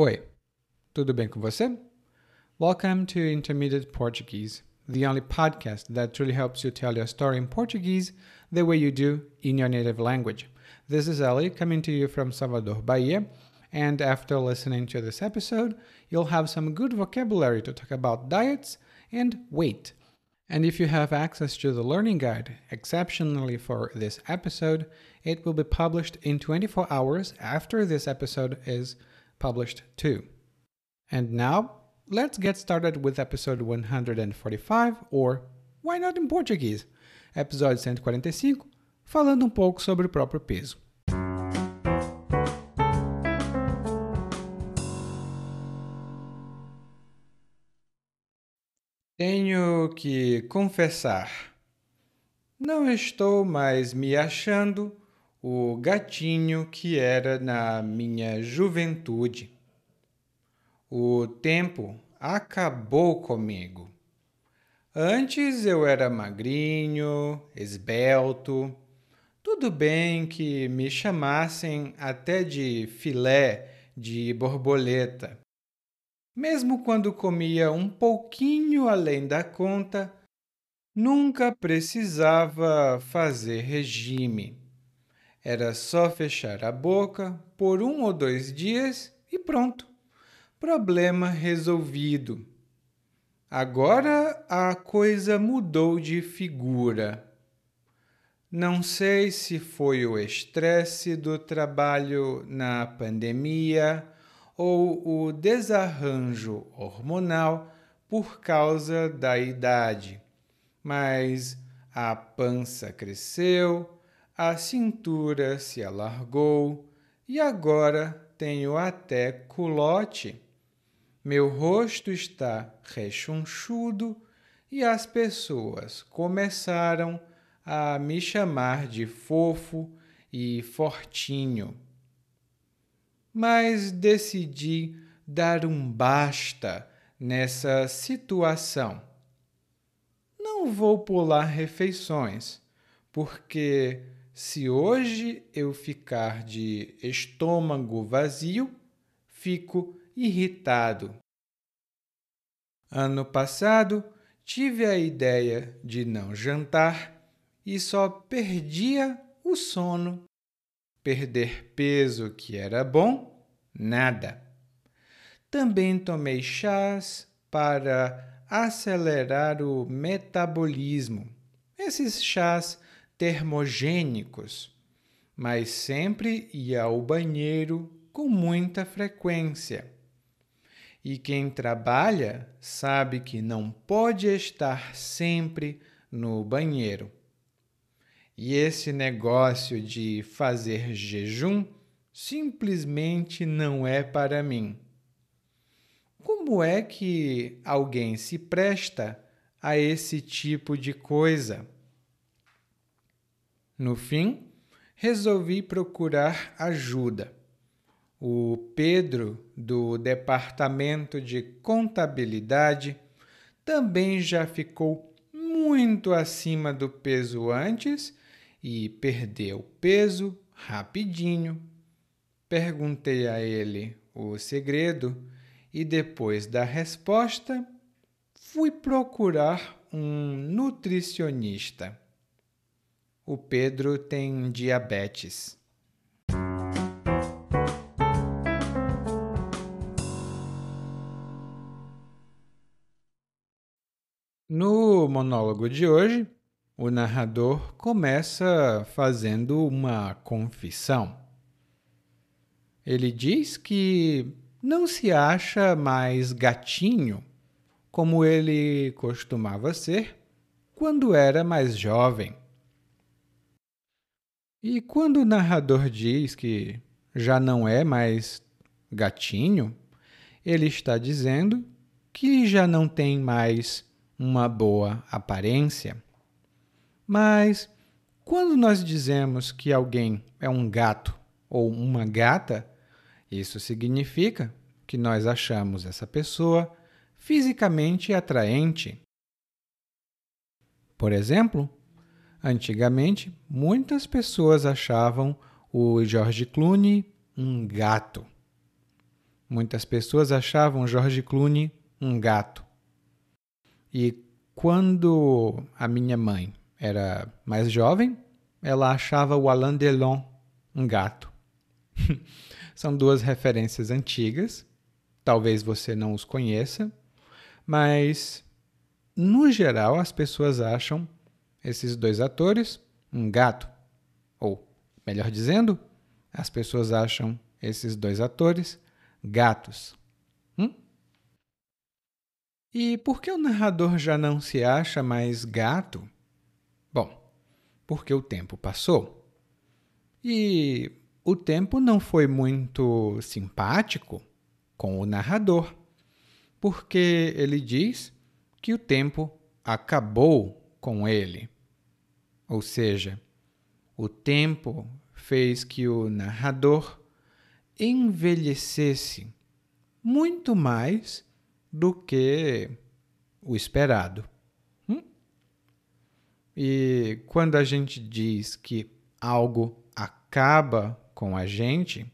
Oi, tudo bem com você? Welcome to Intermediate Portuguese, the only podcast that truly helps you tell your story in Portuguese the way you do in your native language. This is Ellie coming to you from Salvador, Bahia, and after listening to this episode, you'll have some good vocabulary to talk about diets and weight. And if you have access to the learning guide, exceptionally for this episode, it will be published in 24 hours after this episode is published too. And now, let's get started with episode 145, or why not in Portuguese? Episódio 145, falando um pouco sobre o próprio peso. Tenho que confessar, não estou mais me achando o gatinho que era na minha juventude. O tempo acabou comigo. Antes eu era magrinho, esbelto. Tudo bem que me chamassem até de filé de borboleta. Mesmo quando comia um pouquinho além da conta, nunca precisava fazer regime. Era só fechar a boca por um ou dois dias e pronto. Problema resolvido. Agora a coisa mudou de figura. Não sei se foi o estresse do trabalho na pandemia ou o desarranjo hormonal por causa da idade, mas a pança cresceu a cintura se alargou e agora tenho até culote. Meu rosto está rechonchudo e as pessoas começaram a me chamar de fofo e fortinho. Mas decidi dar um basta nessa situação. Não vou pular refeições, porque se hoje eu ficar de estômago vazio, fico irritado. Ano passado, tive a ideia de não jantar e só perdia o sono. Perder peso, que era bom, nada. Também tomei chás para acelerar o metabolismo. Esses chás termogênicos, mas sempre ia ao banheiro com muita frequência. E quem trabalha sabe que não pode estar sempre no banheiro. E esse negócio de fazer jejum simplesmente não é para mim. Como é que alguém se presta a esse tipo de coisa? No fim, resolvi procurar ajuda. O Pedro, do departamento de contabilidade, também já ficou muito acima do peso antes e perdeu peso rapidinho. Perguntei a ele o segredo e, depois da resposta, fui procurar um nutricionista o Pedro tem diabetes. No monólogo de hoje, o narrador começa fazendo uma confissão. Ele diz que não se acha mais gatinho como ele costumava ser quando era mais jovem. E quando o narrador diz que já não é mais gatinho, ele está dizendo que já não tem mais uma boa aparência. Mas quando nós dizemos que alguém é um gato ou uma gata, isso significa que nós achamos essa pessoa fisicamente atraente. Por exemplo, Antigamente, muitas pessoas achavam o George Clooney um gato. muitas pessoas achavam George Clooney um gato. E quando a minha mãe era mais jovem, ela achava o Alain Delon um gato. São duas referências antigas, talvez você não os conheça, mas no geral as pessoas acham esses dois atores um gato. Ou, melhor dizendo, as pessoas acham esses dois atores gatos. Hum? E por que o narrador já não se acha mais gato? Bom, porque o tempo passou. E o tempo não foi muito simpático com o narrador, porque ele diz que o tempo acabou com ele. Ou seja, o tempo fez que o narrador envelhecesse muito mais do que o esperado. Hum? E quando a gente diz que algo acaba com a gente,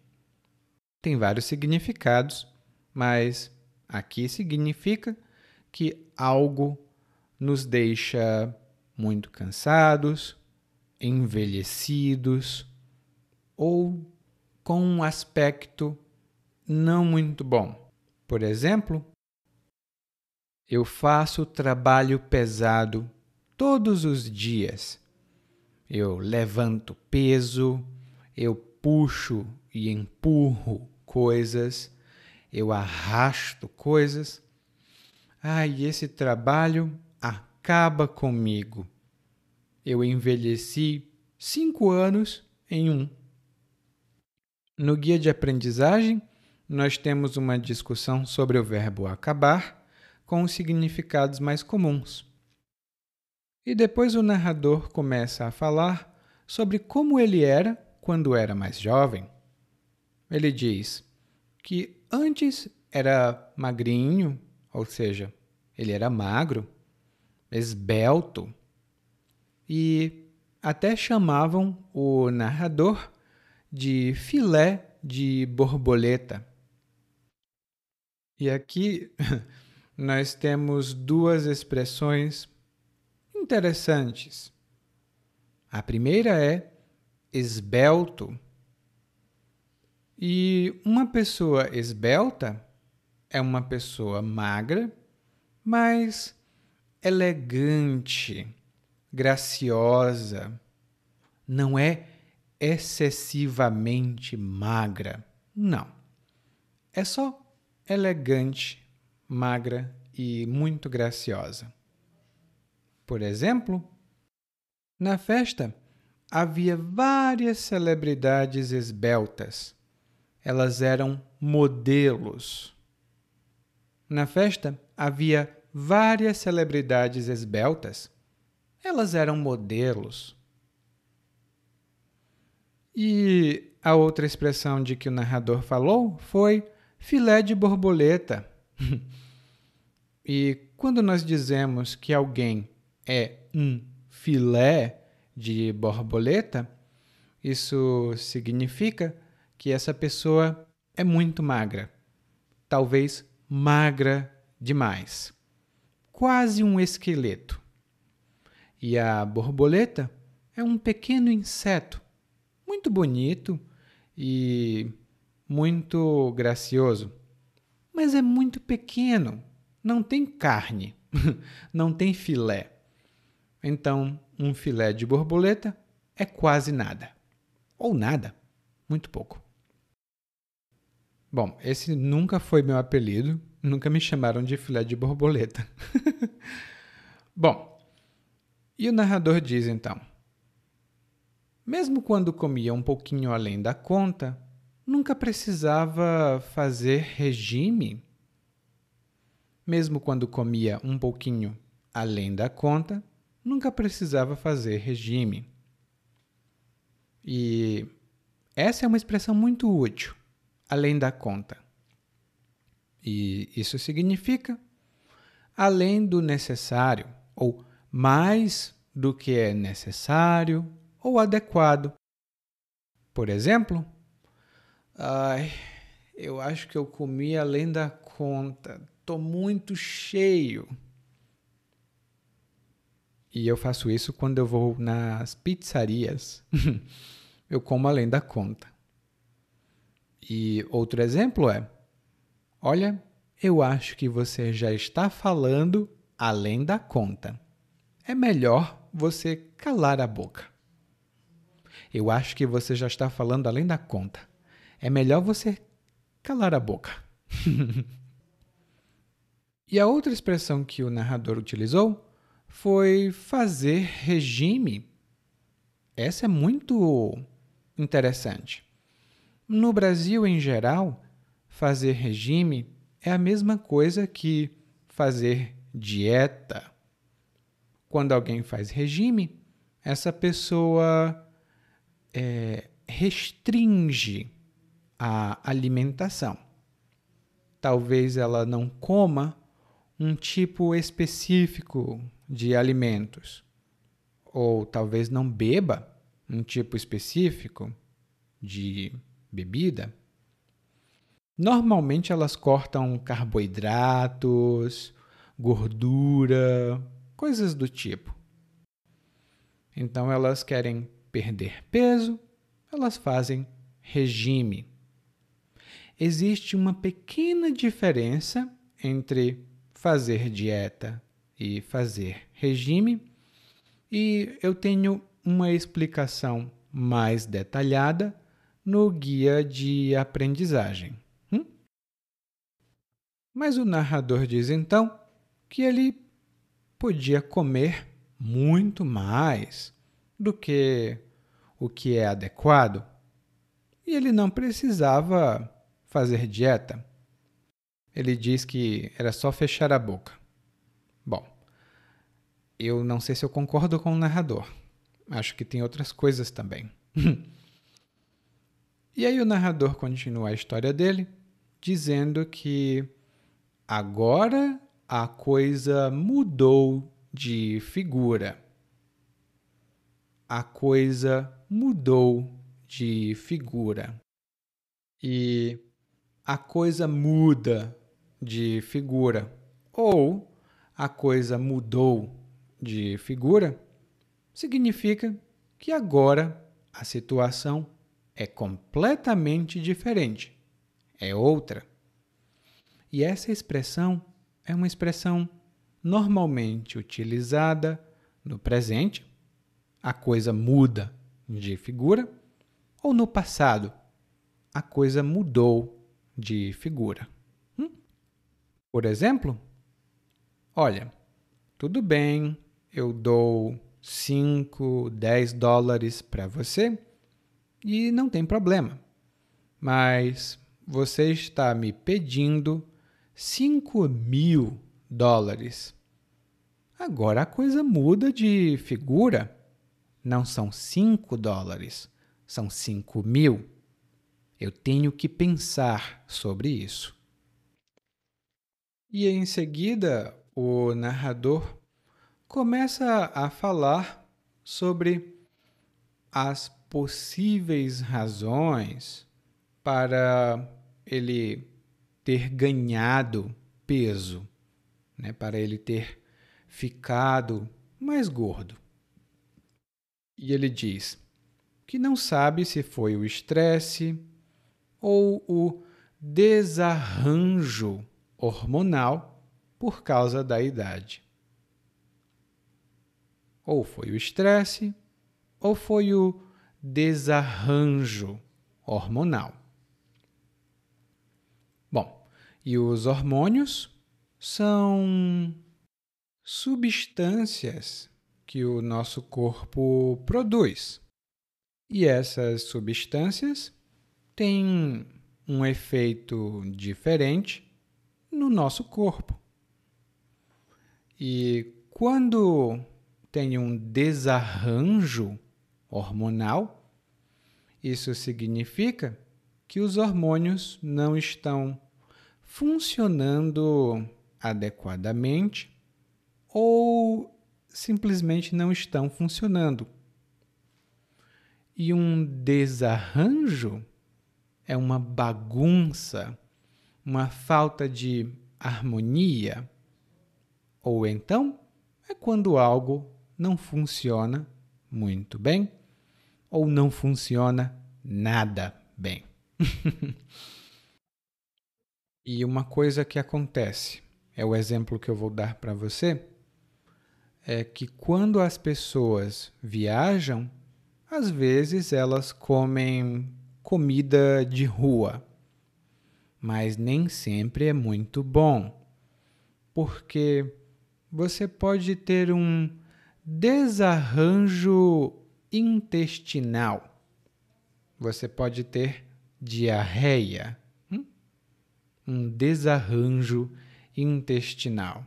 tem vários significados, mas aqui significa que algo nos deixa muito cansados, envelhecidos ou com um aspecto não muito bom. Por exemplo, eu faço trabalho pesado todos os dias. Eu levanto peso, eu puxo e empurro coisas, eu arrasto coisas. Ai, ah, esse trabalho acaba comigo. Eu envelheci cinco anos em um. No guia de aprendizagem, nós temos uma discussão sobre o verbo acabar com os significados mais comuns. E depois o narrador começa a falar sobre como ele era quando era mais jovem. Ele diz que antes era magrinho, ou seja, ele era magro, esbelto, e até chamavam o narrador de filé de borboleta. E aqui nós temos duas expressões interessantes. A primeira é esbelto. E uma pessoa esbelta é uma pessoa magra, mas elegante, graciosa. Não é excessivamente magra. Não. É só elegante, magra e muito graciosa. Por exemplo, na festa havia várias celebridades esbeltas. Elas eram modelos. Na festa havia várias celebridades esbeltas. Elas eram modelos. E a outra expressão de que o narrador falou foi filé de borboleta. e quando nós dizemos que alguém é um filé de borboleta, isso significa que essa pessoa é muito magra, talvez magra demais, quase um esqueleto. E a borboleta é um pequeno inseto muito bonito e muito gracioso, mas é muito pequeno, não tem carne, não tem filé. Então, um filé de borboleta é quase nada, ou nada, muito pouco. Bom, esse nunca foi meu apelido, nunca me chamaram de filé de borboleta. Bom, e o narrador diz então: mesmo quando comia um pouquinho além da conta, nunca precisava fazer regime. Mesmo quando comia um pouquinho além da conta, nunca precisava fazer regime. E essa é uma expressão muito útil, além da conta. E isso significa além do necessário, ou mais do que é necessário, ou adequado. Por exemplo, ai, eu acho que eu comi além da conta. Tô muito cheio. E eu faço isso quando eu vou nas pizzarias. eu como além da conta. E outro exemplo é: Olha, eu acho que você já está falando além da conta. É melhor você calar a boca. Eu acho que você já está falando além da conta. É melhor você calar a boca. e a outra expressão que o narrador utilizou foi fazer regime. Essa é muito interessante. No Brasil, em geral, fazer regime é a mesma coisa que fazer dieta. Quando alguém faz regime, essa pessoa é, restringe a alimentação. Talvez ela não coma um tipo específico de alimentos, ou talvez não beba um tipo específico de bebida. Normalmente elas cortam carboidratos, gordura, coisas do tipo. Então elas querem perder peso, elas fazem regime. Existe uma pequena diferença entre fazer dieta e fazer regime, e eu tenho uma explicação mais detalhada no guia de aprendizagem. Mas o narrador diz então que ele podia comer muito mais do que o que é adequado e ele não precisava fazer dieta. Ele diz que era só fechar a boca. Bom, eu não sei se eu concordo com o narrador. Acho que tem outras coisas também. e aí o narrador continua a história dele, dizendo que agora a coisa mudou de figura. A coisa mudou de figura. E a coisa muda de figura, ou a coisa mudou de figura, significa que agora a situação é completamente diferente, é outra. E essa expressão é uma expressão normalmente utilizada no presente, a coisa muda de figura, ou no passado, a coisa mudou de figura. Hum? Por exemplo, olha, tudo bem, eu dou 5, 10 dólares para você e não tem problema. Mas você está me pedindo 5 mil dólares. Agora a coisa muda de figura. Não são 5 dólares, são 5 mil. Eu tenho que pensar sobre isso. E em seguida, o narrador começa a falar sobre as possíveis razões para ele ter ganhado peso, né, para ele ter ficado mais gordo. E ele diz que não sabe se foi o estresse ou o desarranjo hormonal por causa da idade. Ou foi o estresse, ou foi o desarranjo hormonal. E os hormônios são substâncias que o nosso corpo produz. E essas substâncias têm um efeito diferente no nosso corpo. E quando tem um desarranjo hormonal, isso significa que os hormônios não estão funcionando adequadamente ou simplesmente não estão funcionando. E um desarranjo é uma bagunça, uma falta de harmonia. Ou então é quando algo não funciona muito bem ou não funciona nada bem. e uma coisa que acontece, é o exemplo que eu vou dar para você, é que quando as pessoas viajam, às vezes elas comem comida de rua, mas nem sempre é muito bom, porque você pode ter um desarranjo intestinal. Você pode ter diarreia, hum? um desarranjo intestinal.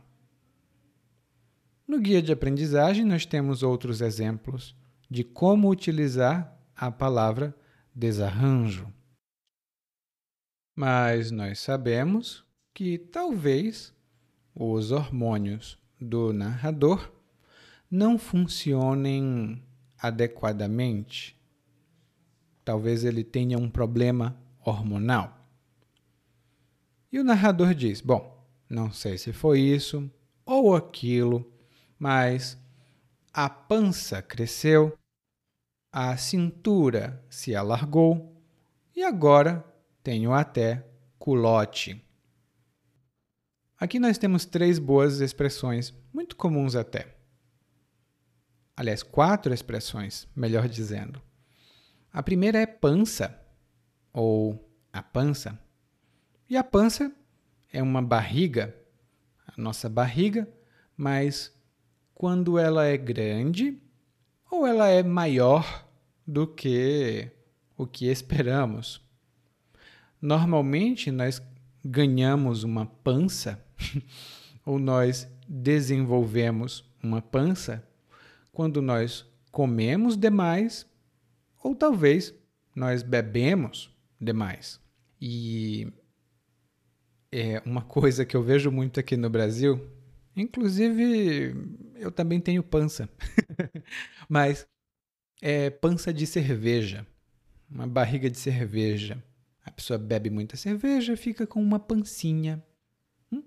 No guia de aprendizagem, nós temos outros exemplos de como utilizar a palavra desarranjo. Mas nós sabemos que talvez os hormônios do narrador não funcionem adequadamente. Talvez ele tenha um problema hormonal. E o narrador diz: Bom, não sei se foi isso ou aquilo, mas a pança cresceu, a cintura se alargou e agora tenho até culote. Aqui nós temos três boas expressões, muito comuns até. Aliás, quatro expressões, melhor dizendo. A primeira é pança, ou a pança. E a pança é uma barriga, a nossa barriga, mas quando ela é grande ou ela é maior do que o que esperamos. Normalmente nós ganhamos uma pança ou nós desenvolvemos uma pança quando nós comemos demais ou talvez nós bebemos demais. E é uma coisa que eu vejo muito aqui no Brasil, inclusive eu também tenho pança, mas é pança de cerveja, uma barriga de cerveja. A pessoa bebe muita cerveja, fica com uma pancinha. Hum?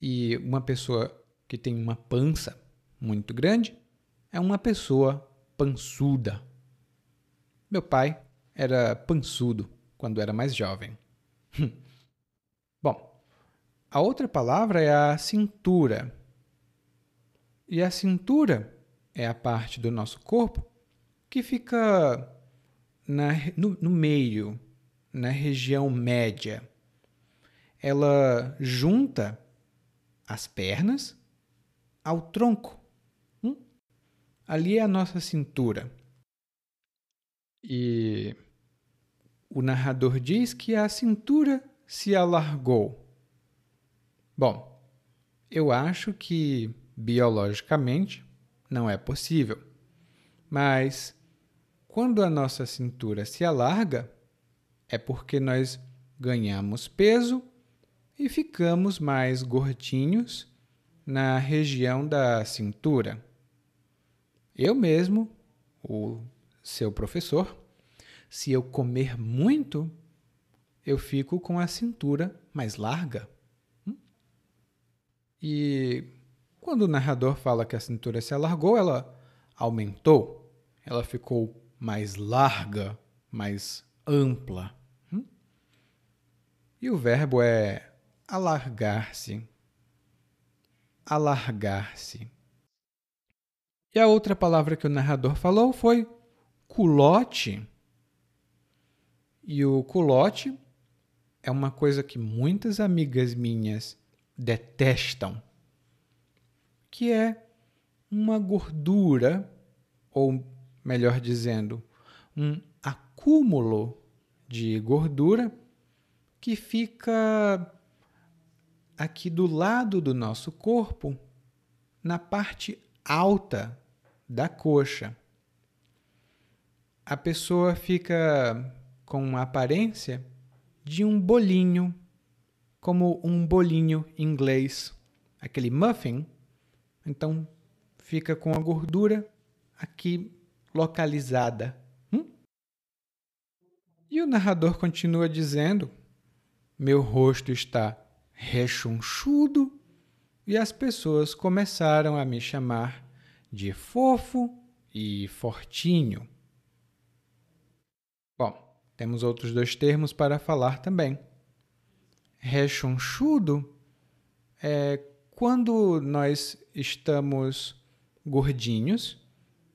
E uma pessoa que tem uma pança muito grande é uma pessoa pançuda. Meu pai era pançudo quando era mais jovem. Bom, a outra palavra é a cintura. E a cintura é a parte do nosso corpo que fica na, no, no meio, na região média. Ela junta as pernas ao tronco. Hum? Ali é a nossa cintura. E o narrador diz que a cintura se alargou. Bom, eu acho que biologicamente não é possível. Mas quando a nossa cintura se alarga, é porque nós ganhamos peso e ficamos mais gordinhos na região da cintura. Eu mesmo, o seu professor, se eu comer muito, eu fico com a cintura mais larga. Hum? E quando o narrador fala que a cintura se alargou, ela aumentou, ela ficou mais larga, mais ampla. Hum? E o verbo é alargar-se. Alargar-se. E a outra palavra que o narrador falou foi culote. E o culote é uma coisa que muitas amigas minhas detestam que é uma gordura, ou melhor dizendo, um acúmulo de gordura que fica aqui do lado do nosso corpo, na parte alta da coxa. A pessoa fica com uma aparência de um bolinho, como um bolinho inglês, aquele muffin então fica com a gordura aqui localizada. Hum? E o narrador continua dizendo: Meu rosto está rechonchudo e as pessoas começaram a me chamar de fofo e fortinho. Bom, temos outros dois termos para falar também. Rechonchudo é quando nós estamos gordinhos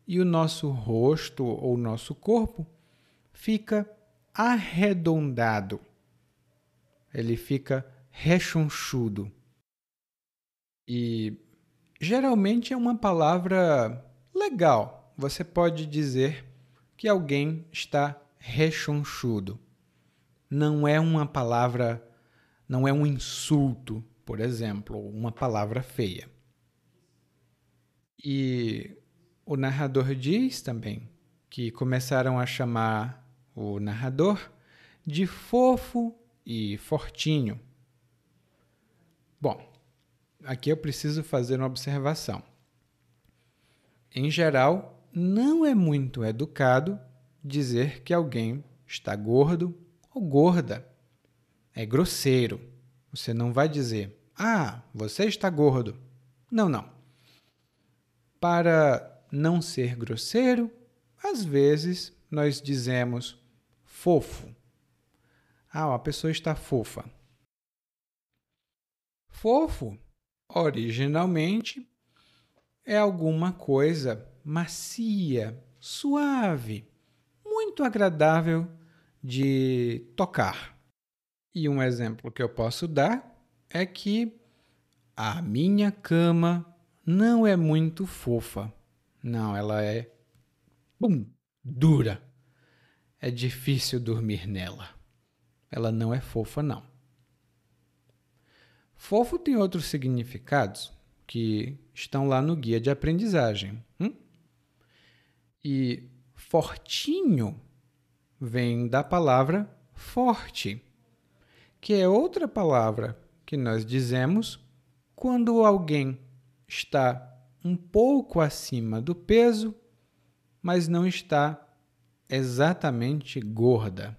e o nosso rosto ou nosso corpo fica arredondado. Ele fica rechonchudo. E geralmente é uma palavra legal. Você pode dizer que alguém está rechonchudo. Não é uma palavra, não é um insulto, por exemplo, uma palavra feia. E o narrador diz também que começaram a chamar o narrador de fofo e fortinho. Bom, aqui eu preciso fazer uma observação. Em geral, não é muito educado dizer que alguém está gordo ou gorda. É grosseiro. Você não vai dizer, ah, você está gordo. Não, não. Para não ser grosseiro, às vezes nós dizemos fofo. Ah, a pessoa está fofa. Fofo, originalmente, é alguma coisa macia, suave, muito agradável de tocar. E um exemplo que eu posso dar é que a minha cama não é muito fofa. Não, ela é bum, dura. É difícil dormir nela. Ela não é fofa, não. Fofo tem outros significados que estão lá no guia de aprendizagem. Hum? E fortinho vem da palavra forte, que é outra palavra que nós dizemos quando alguém está um pouco acima do peso, mas não está exatamente gorda.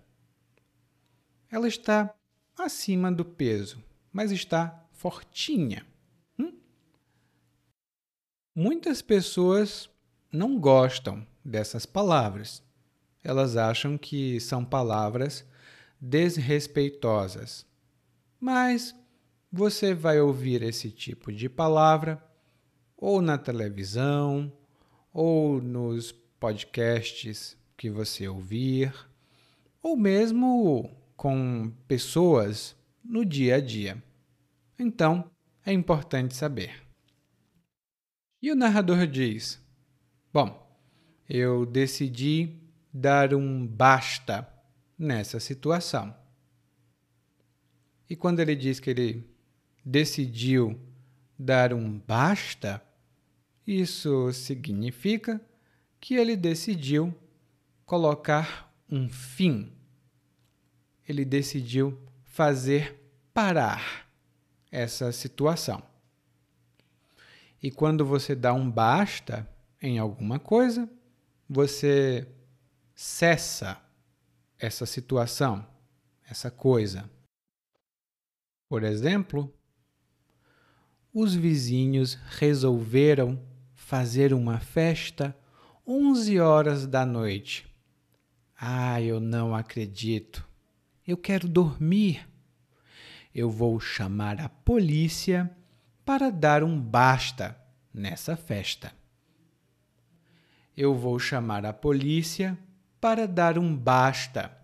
Ela está acima do peso, mas está fortinha. Hum? Muitas pessoas não gostam dessas palavras. Elas acham que são palavras desrespeitosas. Mas você vai ouvir esse tipo de palavra ou na televisão, ou nos podcasts que você ouvir, ou mesmo com pessoas no dia a dia. Então, é importante saber. E o narrador diz: Bom, eu decidi dar um basta nessa situação. E quando ele diz que ele decidiu dar um basta, isso significa que ele decidiu colocar um fim. Ele decidiu fazer parar essa situação. E quando você dá um basta em alguma coisa, você cessa essa situação, essa coisa. Por exemplo, os vizinhos resolveram fazer uma festa 11 horas da noite. Ah, eu não acredito. Eu quero dormir. Eu vou chamar a polícia para dar um basta nessa festa. Eu vou chamar a polícia para dar um basta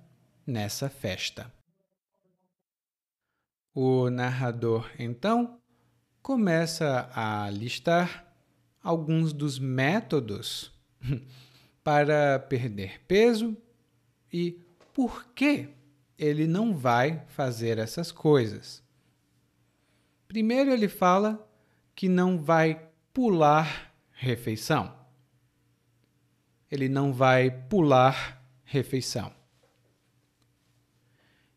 nessa festa. O narrador, então, começa a listar alguns dos métodos para perder peso e por que ele não vai fazer essas coisas. Primeiro, ele fala que não vai pular refeição. Ele não vai pular refeição.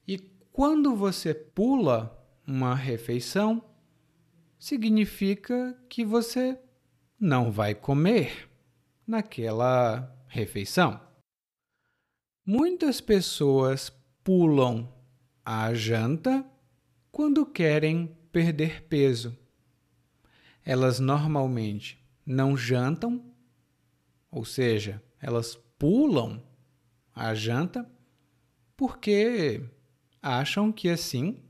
E quando você pula uma refeição, significa que você não vai comer naquela refeição. Muitas pessoas pulam a janta quando querem perder peso. Elas normalmente não jantam, ou seja, elas pulam a janta porque acham que assim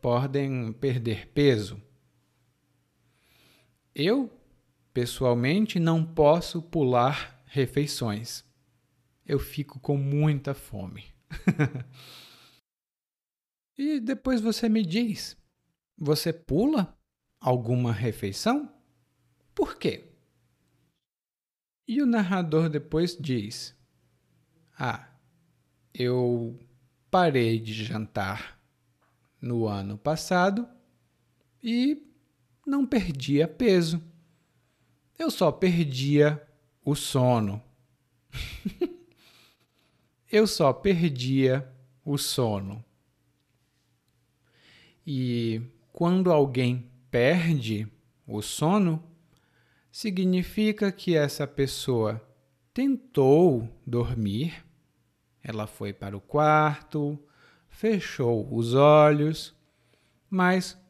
podem perder peso. Eu, pessoalmente, não posso pular refeições eu fico com muita fome. e depois você me diz: você pula alguma refeição? Por quê? E o narrador depois diz: Ah, eu parei de jantar no ano passado e não perdia peso. Eu só perdia o sono. eu só perdia o sono. E quando alguém perde o sono, significa que essa pessoa tentou dormir, ela foi para o quarto, fechou os olhos, mas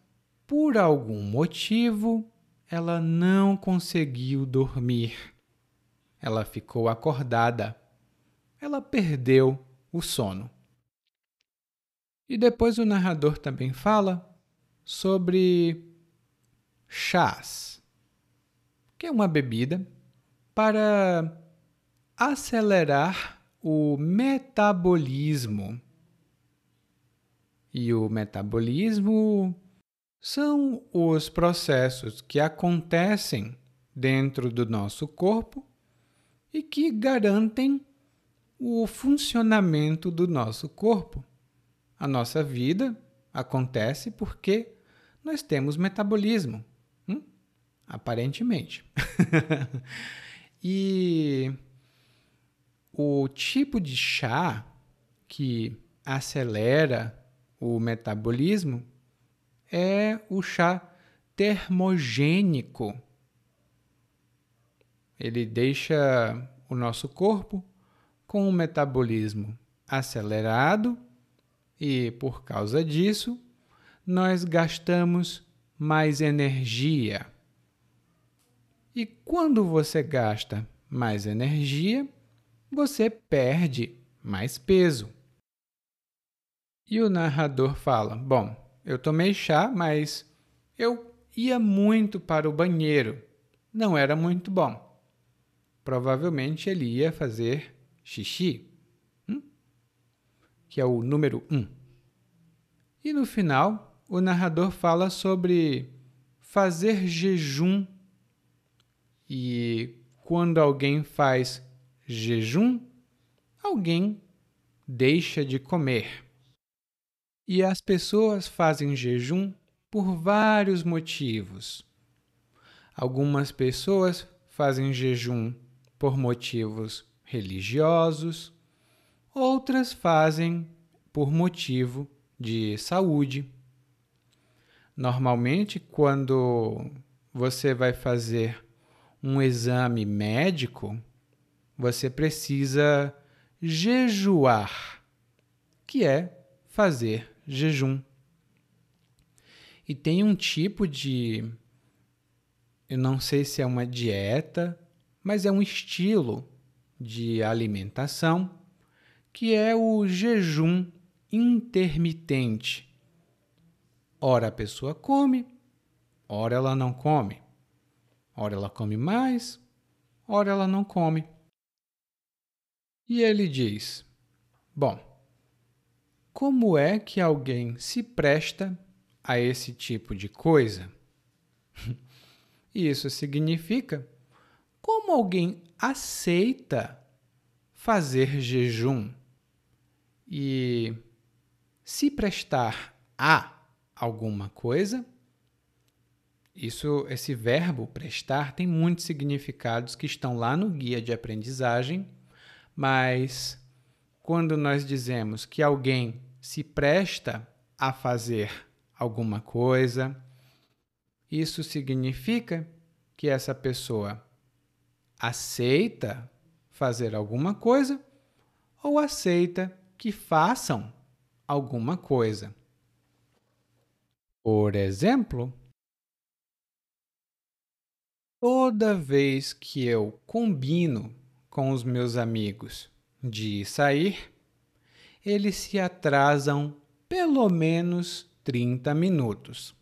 por algum motivo ela não conseguiu dormir. Ela ficou acordada ela perdeu o sono. E depois o narrador também fala sobre chás, que é uma bebida para acelerar o metabolismo. E o metabolismo são os processos que acontecem dentro do nosso corpo e que garantem o funcionamento do nosso corpo. A nossa vida acontece porque nós temos metabolismo? Aparentemente. e o tipo de chá que acelera o metabolismo é o chá termogênico. Ele deixa o nosso corpo com o metabolismo acelerado e, por causa disso, nós gastamos mais energia. E quando você gasta mais energia, você perde mais peso. E o narrador fala: Bom, eu tomei chá, mas eu ia muito para o banheiro. Não era muito bom. Provavelmente ele ia fazer xixi, hum? que é o número um. E no final, o narrador fala sobre fazer jejum. E quando alguém faz jejum, alguém deixa de comer. E as pessoas fazem jejum por vários motivos. Algumas pessoas fazem jejum por motivos religiosos, outras fazem por motivo de saúde. Normalmente, quando você vai fazer um exame médico, você precisa jejuar, que é fazer jejum. E tem um tipo de. Eu não sei se é uma dieta, mas é um estilo de alimentação, que é o jejum intermitente. Ora a pessoa come, ora ela não come. Ora ela come mais, ora ela não come. E ele diz: Bom, como é que alguém se presta a esse tipo de coisa? Isso significa como alguém aceita fazer jejum e se prestar a alguma coisa, isso, esse verbo prestar tem muitos significados que estão lá no guia de aprendizagem, mas quando nós dizemos que alguém se presta a fazer alguma coisa, isso significa que essa pessoa aceita fazer alguma coisa ou aceita que façam alguma coisa. Por exemplo, toda vez que eu combino com os meus amigos de sair, eles se atrasam pelo menos 30 minutos.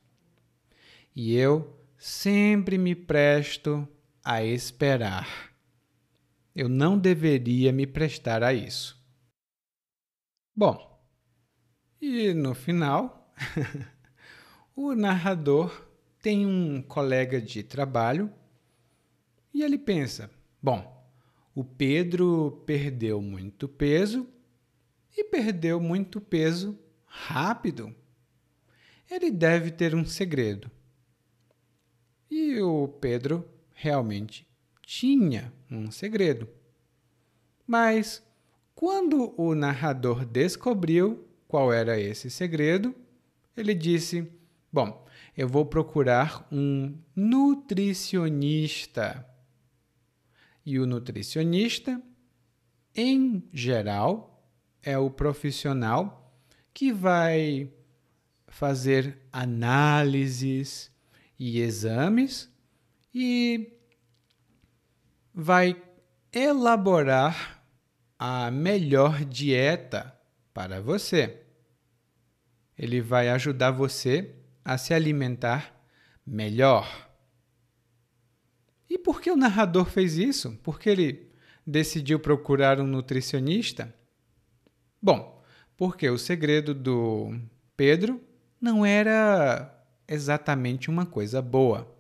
E eu sempre me presto a esperar. Eu não deveria me prestar a isso. Bom, e no final, o narrador tem um colega de trabalho e ele pensa: bom, o Pedro perdeu muito peso e perdeu muito peso rápido. Ele deve ter um segredo. E o Pedro realmente tinha um segredo. Mas quando o narrador descobriu qual era esse segredo, ele disse: Bom, eu vou procurar um nutricionista e o nutricionista, em geral, é o profissional que vai fazer análises e exames e vai elaborar a melhor dieta para você. Ele vai ajudar você a se alimentar melhor. E por que o narrador fez isso? Porque ele decidiu procurar um nutricionista? Bom, porque o segredo do Pedro não era exatamente uma coisa boa.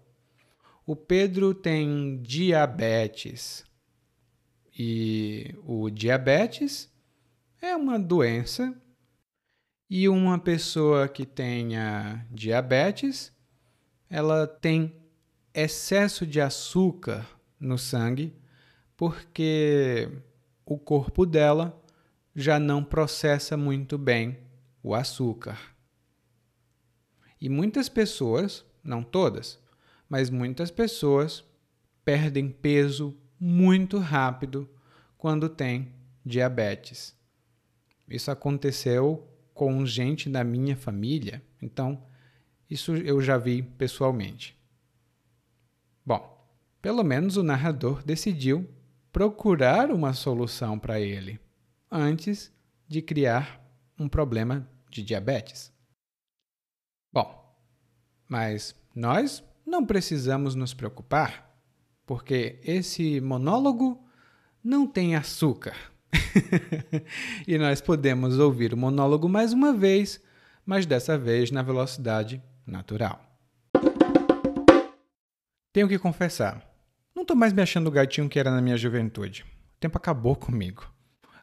O Pedro tem diabetes. E o diabetes é uma doença. E uma pessoa que tenha diabetes, ela tem excesso de açúcar no sangue, porque o corpo dela já não processa muito bem o açúcar. E muitas pessoas, não todas, mas muitas pessoas perdem peso muito rápido quando têm diabetes. Isso aconteceu com gente da minha família, então isso eu já vi pessoalmente. Pelo menos o narrador decidiu procurar uma solução para ele antes de criar um problema de diabetes. Bom, mas nós não precisamos nos preocupar, porque esse monólogo não tem açúcar. e nós podemos ouvir o monólogo mais uma vez, mas dessa vez na velocidade natural. Tenho que confessar, não tô mais me achando o gatinho que era na minha juventude. O tempo acabou comigo.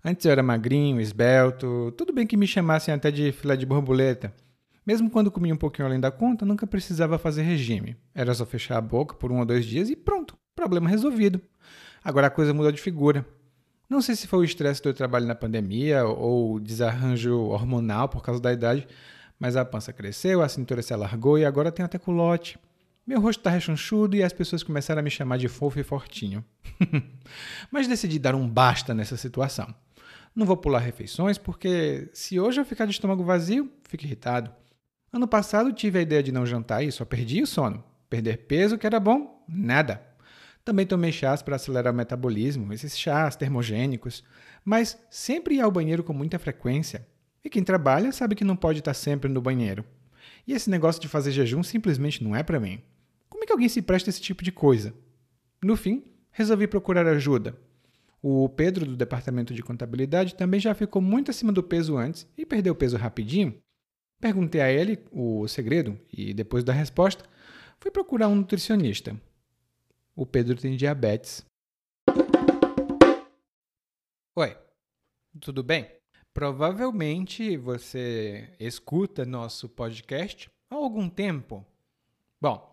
Antes eu era magrinho, esbelto, tudo bem que me chamassem até de filé de borboleta. Mesmo quando comia um pouquinho além da conta, nunca precisava fazer regime. Era só fechar a boca por um ou dois dias e pronto, problema resolvido. Agora a coisa mudou de figura. Não sei se foi o estresse do trabalho na pandemia ou o desarranjo hormonal por causa da idade, mas a pança cresceu, a cintura se alargou e agora tem até culote. Meu rosto está rechonchudo e as pessoas começaram a me chamar de fofo e fortinho. Mas decidi dar um basta nessa situação. Não vou pular refeições porque se hoje eu ficar de estômago vazio, fico irritado. Ano passado tive a ideia de não jantar e só perdi o sono. Perder peso, que era bom, nada. Também tomei chás para acelerar o metabolismo, esses chás termogênicos, mas sempre ia ao banheiro com muita frequência. E quem trabalha sabe que não pode estar sempre no banheiro. E esse negócio de fazer jejum simplesmente não é para mim. Alguém se presta a esse tipo de coisa? No fim, resolvi procurar ajuda. O Pedro, do departamento de contabilidade, também já ficou muito acima do peso antes e perdeu peso rapidinho. Perguntei a ele o segredo e, depois da resposta, fui procurar um nutricionista. O Pedro tem diabetes. Oi, tudo bem? Provavelmente você escuta nosso podcast há algum tempo. Bom,